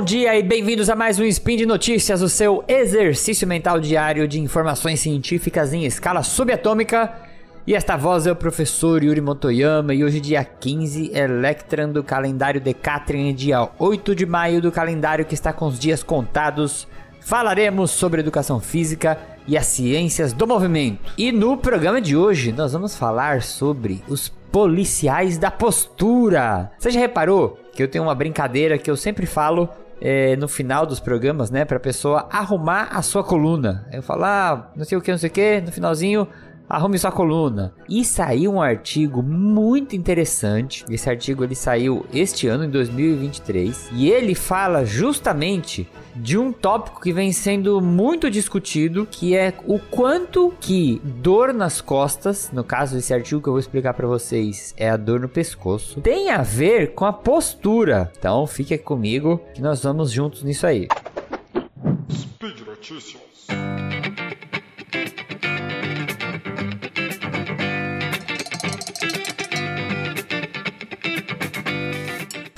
Bom dia e bem-vindos a mais um Spin de Notícias, o seu exercício mental diário de informações científicas em escala subatômica. E esta voz é o professor Yuri Motoyama e hoje dia 15, Electran do calendário Decatrian, dia 8 de maio do calendário que está com os dias contados. Falaremos sobre educação física e as ciências do movimento. E no programa de hoje nós vamos falar sobre os policiais da postura. Você já reparou que eu tenho uma brincadeira que eu sempre falo é, no final dos programas, né? Pra pessoa arrumar a sua coluna. Eu falo, ah, não sei o que, não sei o que, no finalzinho arrume sua coluna. E saiu um artigo muito interessante. Esse artigo ele saiu este ano, em 2023, e ele fala justamente de um tópico que vem sendo muito discutido, que é o quanto que dor nas costas, no caso desse artigo que eu vou explicar para vocês, é a dor no pescoço, tem a ver com a postura. Então, fique comigo que nós vamos juntos nisso aí. Speed Notícias.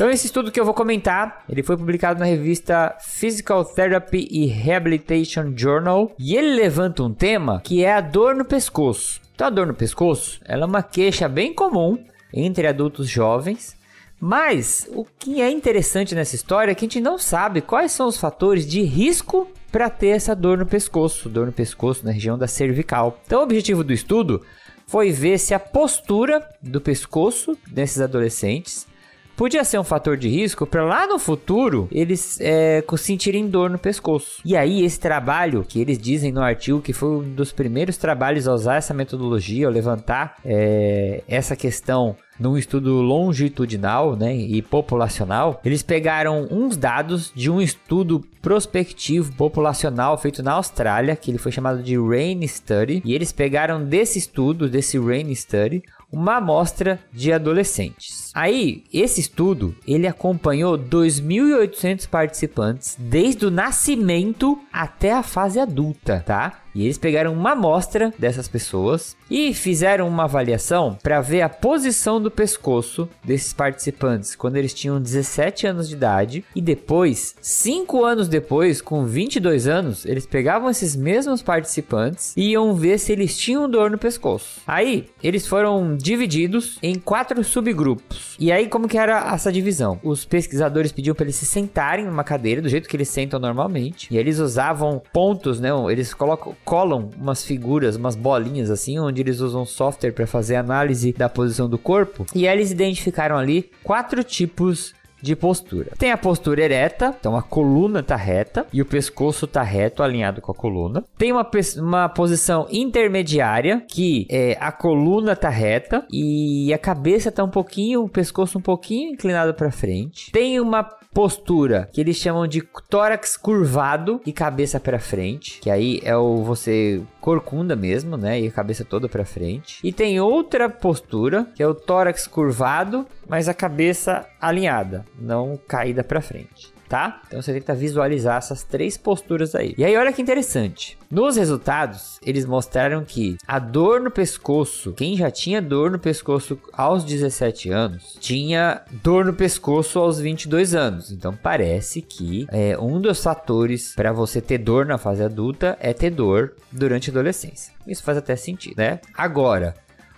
Então esse estudo que eu vou comentar, ele foi publicado na revista Physical Therapy e Rehabilitation Journal e ele levanta um tema que é a dor no pescoço. Então a dor no pescoço, ela é uma queixa bem comum entre adultos jovens, mas o que é interessante nessa história é que a gente não sabe quais são os fatores de risco para ter essa dor no pescoço, dor no pescoço na região da cervical. Então o objetivo do estudo foi ver se a postura do pescoço desses adolescentes podia ser um fator de risco para lá no futuro eles é, sentirem dor no pescoço. E aí, esse trabalho que eles dizem no artigo que foi um dos primeiros trabalhos a usar essa metodologia, a levantar é, essa questão num estudo longitudinal né, e populacional, eles pegaram uns dados de um estudo prospectivo populacional feito na Austrália, que ele foi chamado de RAIN Study, e eles pegaram desse estudo, desse RAIN Study, uma amostra de adolescentes. Aí, esse estudo, ele acompanhou 2.800 participantes desde o nascimento até a fase adulta, tá? E eles pegaram uma amostra dessas pessoas e fizeram uma avaliação para ver a posição do pescoço desses participantes quando eles tinham 17 anos de idade e depois, 5 anos depois, com 22 anos, eles pegavam esses mesmos participantes e iam ver se eles tinham dor no pescoço. Aí, eles foram divididos em quatro subgrupos. E aí, como que era essa divisão? Os pesquisadores pediam para eles se sentarem numa cadeira do jeito que eles sentam normalmente, e eles usavam pontos, né? Eles colocam colam umas figuras, umas bolinhas assim, onde eles usam software para fazer análise da posição do corpo. E eles identificaram ali quatro tipos de postura. Tem a postura ereta, então a coluna tá reta e o pescoço tá reto, alinhado com a coluna. Tem uma, uma posição intermediária, que é a coluna tá reta e a cabeça tá um pouquinho, o pescoço um pouquinho inclinado para frente. Tem uma postura que eles chamam de tórax curvado e cabeça para frente, que aí é o você corcunda mesmo, né, e a cabeça toda para frente. E tem outra postura, que é o tórax curvado, mas a cabeça alinhada, não caída para frente tá? Então você tenta visualizar essas três posturas aí. E aí olha que interessante. Nos resultados, eles mostraram que a dor no pescoço, quem já tinha dor no pescoço aos 17 anos, tinha dor no pescoço aos 22 anos. Então parece que é, um dos fatores para você ter dor na fase adulta é ter dor durante a adolescência. Isso faz até sentido, né? Agora,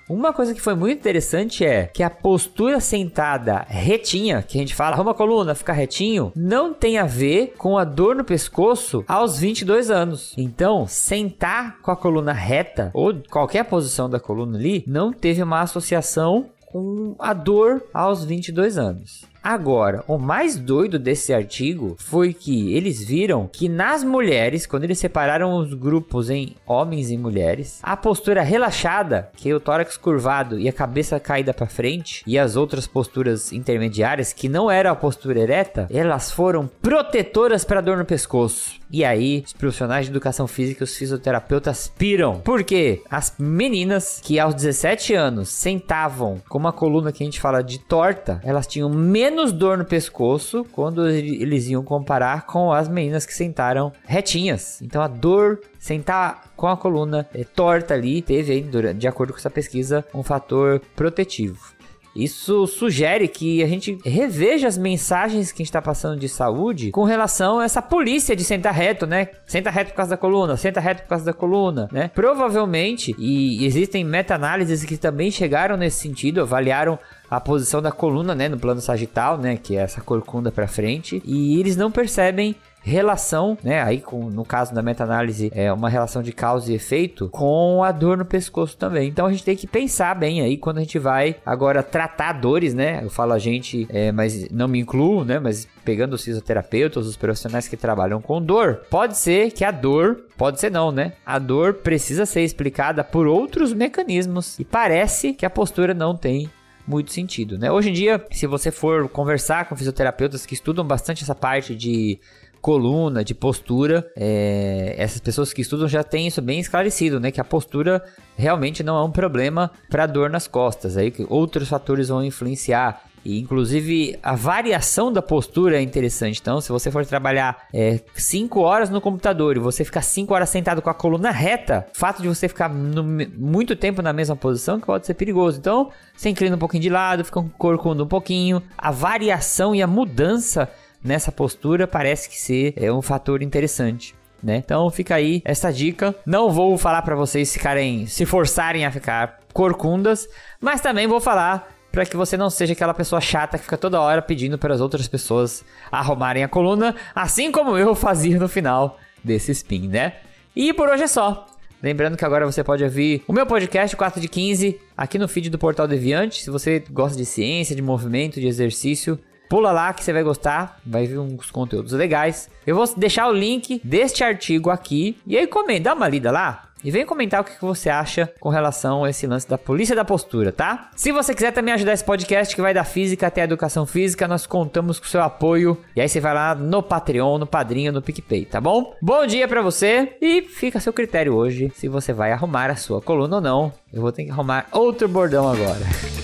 uma coisa que foi muito interessante é que a postura sentada retinha, que a gente fala, uma coluna, ficar retinho, não tem a ver com a dor no pescoço aos 22 anos. Então, sentar com a coluna reta ou qualquer posição da coluna ali não teve uma associação com a dor aos 22 anos. Agora, o mais doido desse artigo foi que eles viram que nas mulheres, quando eles separaram os grupos em homens e mulheres, a postura relaxada, que é o tórax curvado e a cabeça caída para frente, e as outras posturas intermediárias, que não era a postura ereta, elas foram protetoras para dor no pescoço. E aí, os profissionais de educação física, os fisioterapeutas piram. Porque as meninas que aos 17 anos sentavam com uma coluna que a gente fala de torta, elas tinham menos menos dor no pescoço quando eles iam comparar com as meninas que sentaram retinhas. Então a dor sentar com a coluna é, torta ali teve aí, de acordo com essa pesquisa, um fator protetivo. Isso sugere que a gente reveja as mensagens que a gente está passando de saúde com relação a essa polícia de sentar reto, né? Senta reto por causa da coluna, senta reto por causa da coluna, né? Provavelmente, e existem meta-análises que também chegaram nesse sentido, avaliaram a posição da coluna, né, no plano sagital, né, que é essa corcunda para frente, e eles não percebem relação, né? Aí, com, no caso da meta-análise, é uma relação de causa e efeito com a dor no pescoço também. Então a gente tem que pensar bem aí quando a gente vai agora tratar dores, né? Eu falo a gente, é, mas não me incluo, né? Mas pegando os fisioterapeutas, os profissionais que trabalham com dor, pode ser que a dor, pode ser não, né? A dor precisa ser explicada por outros mecanismos e parece que a postura não tem muito sentido, né? Hoje em dia, se você for conversar com fisioterapeutas que estudam bastante essa parte de coluna, de postura. É, essas pessoas que estudam já têm isso bem esclarecido, né? Que a postura realmente não é um problema para dor nas costas. Aí que outros fatores vão influenciar. E, inclusive, a variação da postura é interessante. Então, se você for trabalhar 5 é, horas no computador e você ficar 5 horas sentado com a coluna reta, o fato de você ficar no, muito tempo na mesma posição que pode ser perigoso. Então, você inclina um pouquinho de lado, fica corcunda um pouquinho. A variação e a mudança nessa postura parece que ser é um fator interessante. Né? Então fica aí essa dica. Não vou falar para vocês ficarem se forçarem a ficar corcundas, mas também vou falar para que você não seja aquela pessoa chata que fica toda hora pedindo para as outras pessoas arrumarem a coluna, assim como eu fazia no final desse spin, né? E por hoje é só. Lembrando que agora você pode ouvir o meu podcast 4 de 15 aqui no feed do Portal Deviante. Se você gosta de ciência, de movimento, de exercício, Pula lá que você vai gostar, vai ver uns conteúdos legais. Eu vou deixar o link deste artigo aqui e aí comenta, dá uma lida lá. E vem comentar o que você acha com relação a esse lance da polícia da postura, tá? Se você quiser também ajudar esse podcast que vai da física até a educação física, nós contamos com o seu apoio. E aí você vai lá no Patreon, no Padrinho, no PicPay, tá bom? Bom dia para você e fica a seu critério hoje se você vai arrumar a sua coluna ou não. Eu vou ter que arrumar outro bordão agora.